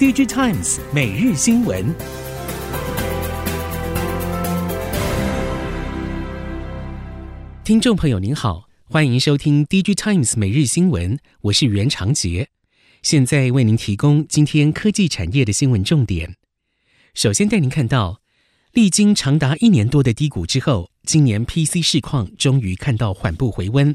DigiTimes 每日新闻，听众朋友您好，欢迎收听 DigiTimes 每日新闻，我是袁长杰，现在为您提供今天科技产业的新闻重点。首先带您看到，历经长达一年多的低谷之后，今年 PC 市况终于看到缓步回温。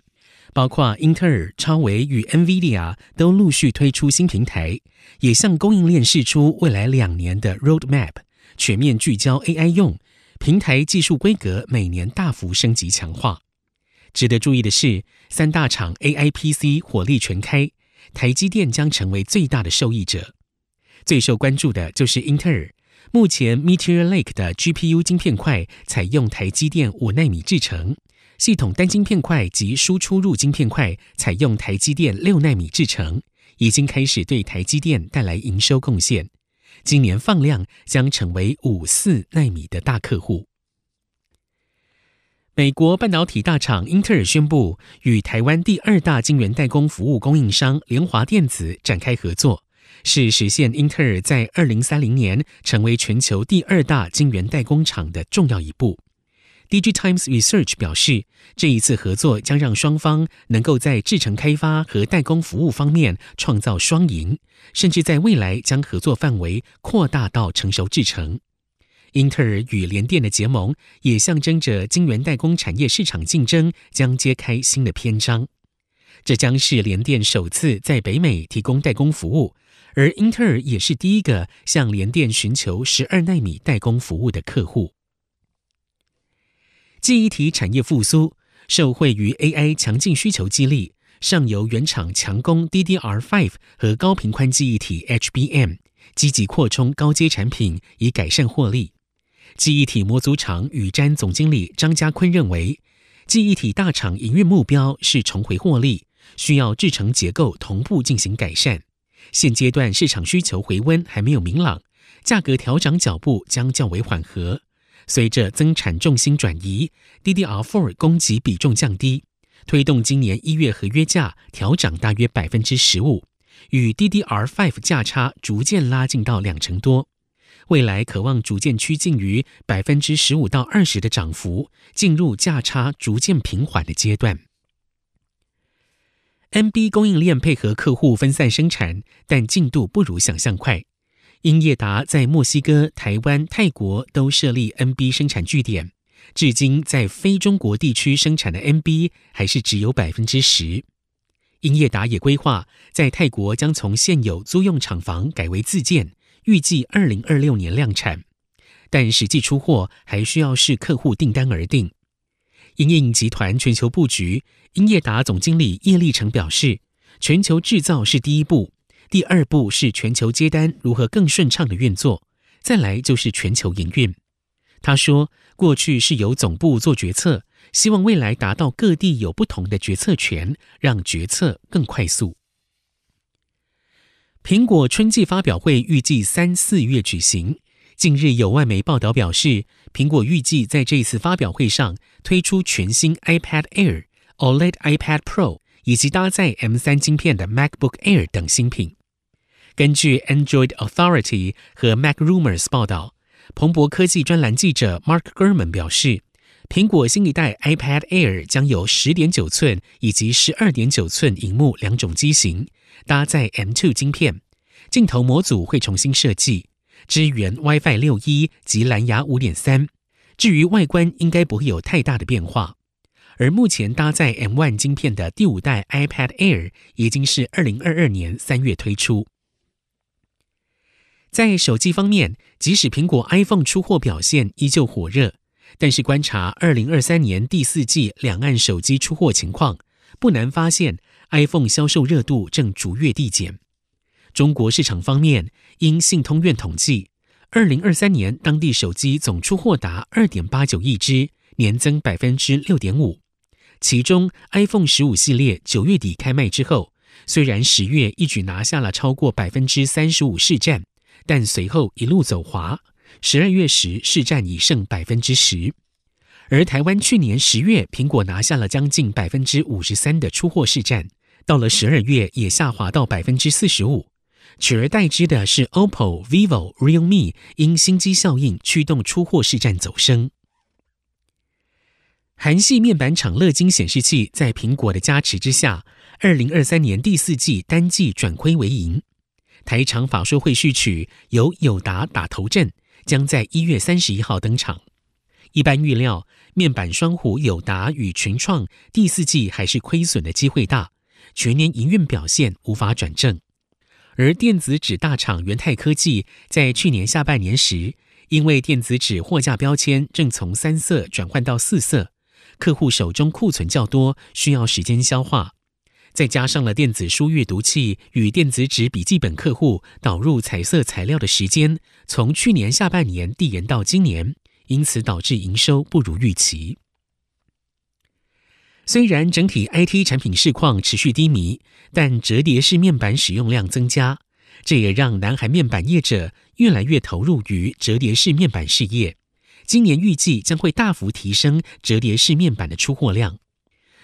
包括英特尔、超维与 NVIDIA 都陆续推出新平台，也向供应链释出未来两年的 Roadmap，全面聚焦 AI 用平台技术规格，每年大幅升级强化。值得注意的是，三大厂 AI PC 火力全开，台积电将成为最大的受益者。最受关注的就是英特尔，目前 Meteor Lake 的 GPU 晶片块采用台积电五纳米制程。系统单晶片块及输出入晶片块采用台积电六纳米制程，已经开始对台积电带来营收贡献。今年放量将成为五四纳米的大客户。美国半导体大厂英特尔宣布与台湾第二大晶圆代工服务供应商联华电子展开合作，是实现英特尔在二零三零年成为全球第二大晶圆代工厂的重要一步。DigiTimes Research 表示，这一次合作将让双方能够在制程开发和代工服务方面创造双赢，甚至在未来将合作范围扩大到成熟制程。英特尔与联电的结盟，也象征着晶圆代工产业市场竞争将揭开新的篇章。这将是联电首次在北美提供代工服务，而英特尔也是第一个向联电寻求十二纳米代工服务的客户。记忆体产业复苏，受惠于 AI 强劲需求激励，上游原厂强攻 DDR5 和高频宽记忆体 HBM，积极扩充高阶产品以改善获利。记忆体模组厂宇瞻总经理张家坤认为，记忆体大厂营运目标是重回获利，需要制程结构同步进行改善。现阶段市场需求回温还没有明朗，价格调涨脚步将较为缓和。随着增产重心转移，DDR4 供给比重降低，推动今年一月合约价调涨大约百分之十五，与 DDR5 价差逐渐拉近到两成多。未来可望逐渐趋近于百分之十五到二十的涨幅，进入价差逐渐平缓的阶段。NB 供应链配合客户分散生产，但进度不如想象快。英业达在墨西哥、台湾、泰国都设立 NB 生产据点，至今在非中国地区生产的 NB 还是只有百分之十。英业达也规划在泰国将从现有租用厂房改为自建，预计二零二六年量产，但实际出货还需要视客户订单而定。因应集团全球布局，英业达总经理叶立成表示，全球制造是第一步。第二步是全球接单如何更顺畅的运作，再来就是全球营运。他说，过去是由总部做决策，希望未来达到各地有不同的决策权，让决策更快速。苹果春季发表会预计三四月举行。近日有外媒报道表示，苹果预计在这一次发表会上推出全新 iPad Air、OLED iPad Pro。以及搭载 M3 晶片的 MacBook Air 等新品。根据 Android Authority 和 Mac Rumors 报道，彭博科技专栏记者 Mark Gurman 表示，苹果新一代 iPad Air 将有十点九寸以及十二点九寸萤幕两种机型，搭载 M2 晶片，镜头模组会重新设计，支援 WiFi 六一及蓝牙五点三。至于外观，应该不会有太大的变化。而目前搭载 M1 晶片的第五代 iPad Air 已经是二零二二年三月推出。在手机方面，即使苹果 iPhone 出货表现依旧火热，但是观察二零二三年第四季两岸手机出货情况，不难发现 iPhone 销售热度正逐月递减。中国市场方面，因信通院统计，二零二三年当地手机总出货达二点八九亿只，年增百分之六点五。其中，iPhone 十五系列九月底开卖之后，虽然十月一举拿下了超过百分之三十五市占，但随后一路走滑。十二月时市占已剩百分之十，而台湾去年十月苹果拿下了将近百分之五十三的出货市占，到了十二月也下滑到百分之四十五。取而代之的是 OPPO、vivo、Realme 因心机效应驱动出货市占走升。韩系面板厂乐金显示器在苹果的加持之下，二零二三年第四季单季转亏为盈。台厂法说会序曲由友达打头阵，将在一月三十一号登场。一般预料，面板双虎友达与群创第四季还是亏损的机会大，全年营运表现无法转正。而电子纸大厂元泰科技在去年下半年时，因为电子纸货架标签正从三色转换到四色，客户手中库存较多，需要时间消化。再加上了电子书阅读器与电子纸笔记本客户导入彩色材料的时间，从去年下半年递延到今年，因此导致营收不如预期。虽然整体 IT 产品市况持续低迷，但折叠式面板使用量增加，这也让南韩面板业者越来越投入于折叠式面板事业。今年预计将会大幅提升折叠式面板的出货量。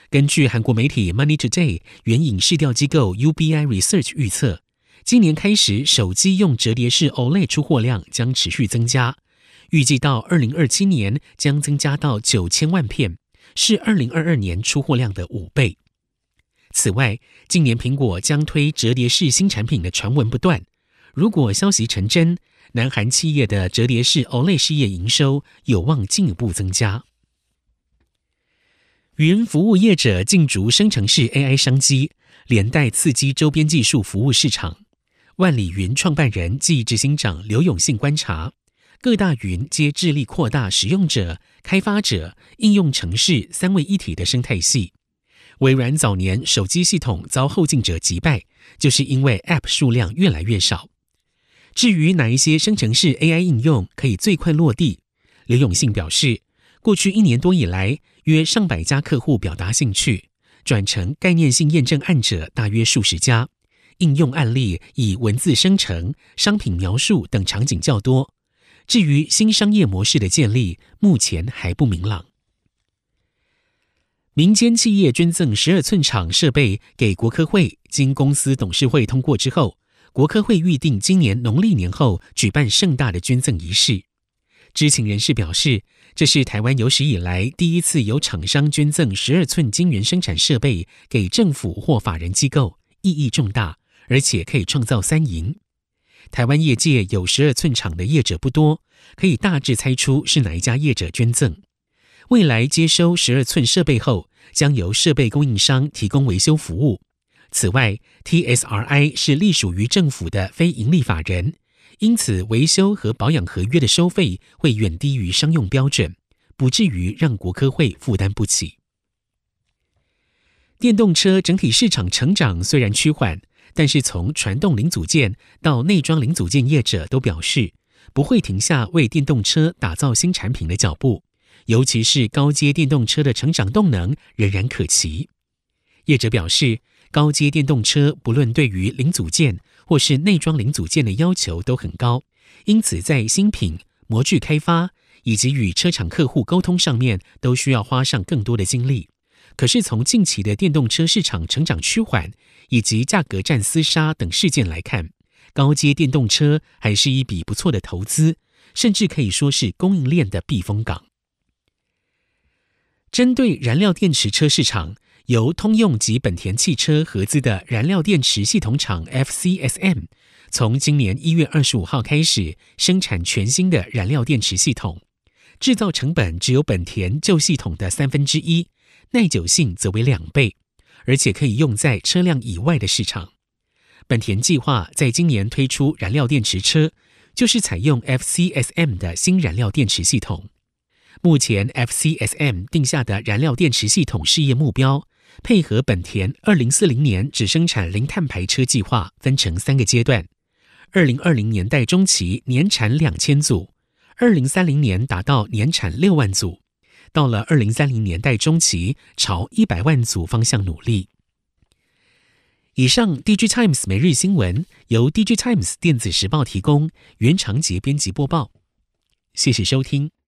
根据韩国媒体 Money Today 援引市调机构 UBI Research 预测，今年开始手机用折叠式 OLED 出货量将持续增加，预计到二零二七年将增加到九千万片，是二零二二年出货量的五倍。此外，今年苹果将推折叠式新产品的传闻不断，如果消息成真，南韩企业的折叠式 OLED 事业营收有望进一步增加。云服务业者竞逐生成式 AI 商机，连带刺激周边技术服务市场。万里云创办人暨执行长刘永信观察，各大云皆致力扩大使用者、开发者、应用城市三位一体的生态系。微软早年手机系统遭后进者击败，就是因为 App 数量越来越少。至于哪一些生成式 AI 应用可以最快落地，刘永信表示，过去一年多以来，约上百家客户表达兴趣，转成概念性验证案者大约数十家，应用案例以文字生成、商品描述等场景较多。至于新商业模式的建立，目前还不明朗。民间企业捐赠十二寸厂设备给国科会，经公司董事会通过之后，国科会预定今年农历年后举办盛大的捐赠仪式。知情人士表示，这是台湾有史以来第一次有厂商捐赠十二寸晶圆生产设备给政府或法人机构，意义重大，而且可以创造三赢。台湾业界有十二寸厂的业者不多，可以大致猜出是哪一家业者捐赠。未来接收十二寸设备后，将由设备供应商提供维修服务。此外，TSRI 是隶属于政府的非营利法人。因此，维修和保养合约的收费会远低于商用标准，不至于让国科会负担不起。电动车整体市场成长虽然趋缓，但是从传动零组件到内装零组件业者都表示不会停下为电动车打造新产品的脚步，尤其是高阶电动车的成长动能仍然可期。业者表示，高阶电动车不论对于零组件，或是内装零组件的要求都很高，因此在新品模具开发以及与车厂客户沟通上面都需要花上更多的精力。可是从近期的电动车市场成长趋缓以及价格战厮杀等事件来看，高阶电动车还是一笔不错的投资，甚至可以说是供应链的避风港。针对燃料电池车市场。由通用及本田汽车合资的燃料电池系统厂 FCSM，从今年一月二十五号开始生产全新的燃料电池系统，制造成本只有本田旧系统的三分之一，耐久性则为两倍，而且可以用在车辆以外的市场。本田计划在今年推出燃料电池车，就是采用 FCSM 的新燃料电池系统。目前 FCSM 定下的燃料电池系统事业目标。配合本田二零四零年只生产零碳排车计划，分成三个阶段：二零二零年代中期年产两千组，二零三零年达到年产六万组，到了二零三零年代中期朝一百万组方向努力。以上，DG Times 每日新闻由 DG Times 电子时报提供，袁长杰编辑播报，谢谢收听。